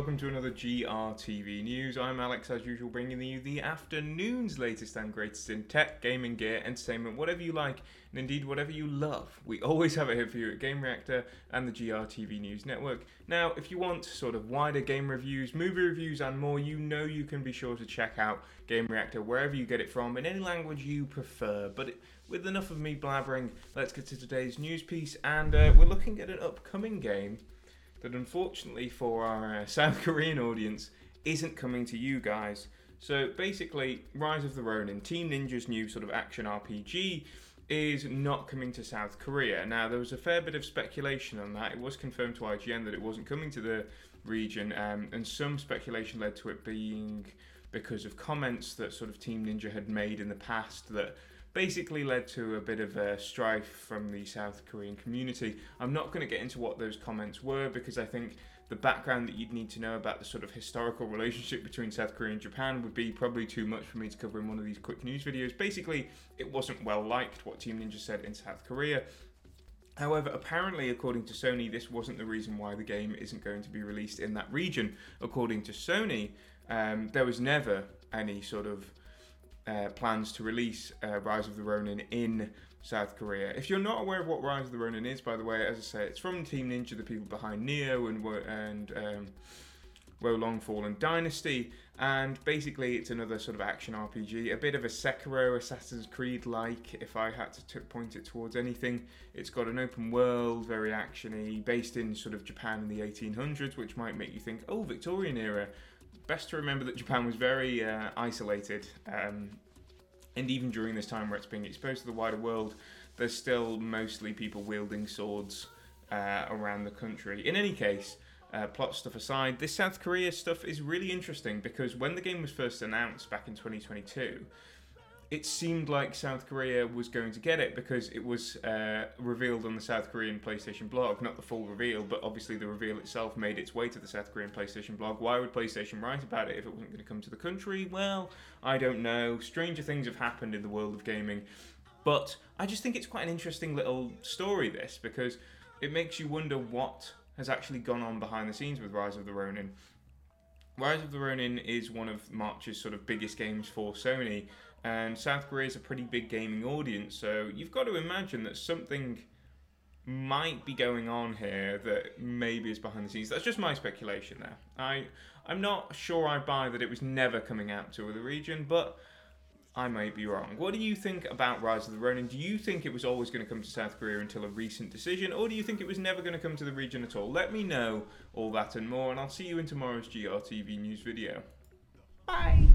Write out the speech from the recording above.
welcome to another GRTV News. I'm Alex, as usual, bringing you the afternoon's latest and greatest in tech, gaming gear, entertainment, whatever you like, and indeed whatever you love. We always have it here for you at Game Reactor and the GRTV News Network. Now, if you want sort of wider game reviews, movie reviews, and more, you know you can be sure to check out Game Reactor wherever you get it from, in any language you prefer. But it, with enough of me blabbering, let's get to today's news piece, and uh, we're looking at an upcoming game that unfortunately for our uh, South Korean audience isn't coming to you guys. So basically, Rise of the Ronin, Team Ninja's new sort of action RPG, is not coming to South Korea. Now, there was a fair bit of speculation on that. It was confirmed to IGN that it wasn't coming to the region, um, and some speculation led to it being because of comments that sort of Team Ninja had made in the past that basically led to a bit of a strife from the South Korean community. I'm not going to get into what those comments were because I think the background that you'd need to know about the sort of historical relationship between South Korea and Japan would be probably too much for me to cover in one of these quick news videos. Basically, it wasn't well liked what Team Ninja said in South Korea. However, apparently, according to Sony, this wasn't the reason why the game isn't going to be released in that region. According to Sony, um, there was never any sort of uh, plans to release uh, Rise of the Ronin in South Korea. If you're not aware of what Rise of the Ronin is, by the way, as I say, it's from Team Ninja, the people behind Nioh and and um, Wo Long Fallen Dynasty, and basically it's another sort of action RPG, a bit of a Sekiro, Assassin's Creed like. If I had to t- point it towards anything, it's got an open world, very actiony, based in sort of Japan in the 1800s, which might make you think, oh, Victorian era best to remember that Japan was very uh, isolated, um, and even during this time where it's being exposed to the wider world, there's still mostly people wielding swords uh, around the country. In any case, uh, plot stuff aside, this South Korea stuff is really interesting because when the game was first announced back in 2022, it seemed like South Korea was going to get it because it was uh, revealed on the South Korean PlayStation blog. Not the full reveal, but obviously the reveal itself made its way to the South Korean PlayStation blog. Why would PlayStation write about it if it wasn't going to come to the country? Well, I don't know. Stranger things have happened in the world of gaming. But I just think it's quite an interesting little story, this, because it makes you wonder what has actually gone on behind the scenes with Rise of the Ronin. Rise of the Ronin is one of March's sort of biggest games for Sony, and South Korea is a pretty big gaming audience, so you've got to imagine that something might be going on here that maybe is behind the scenes. That's just my speculation there. I I'm not sure I buy that it was never coming out to the region, but I may be wrong. What do you think about Rise of the Ronin? Do you think it was always going to come to South Korea until a recent decision, or do you think it was never going to come to the region at all? Let me know all that and more, and I'll see you in tomorrow's GRTV news video. Bye!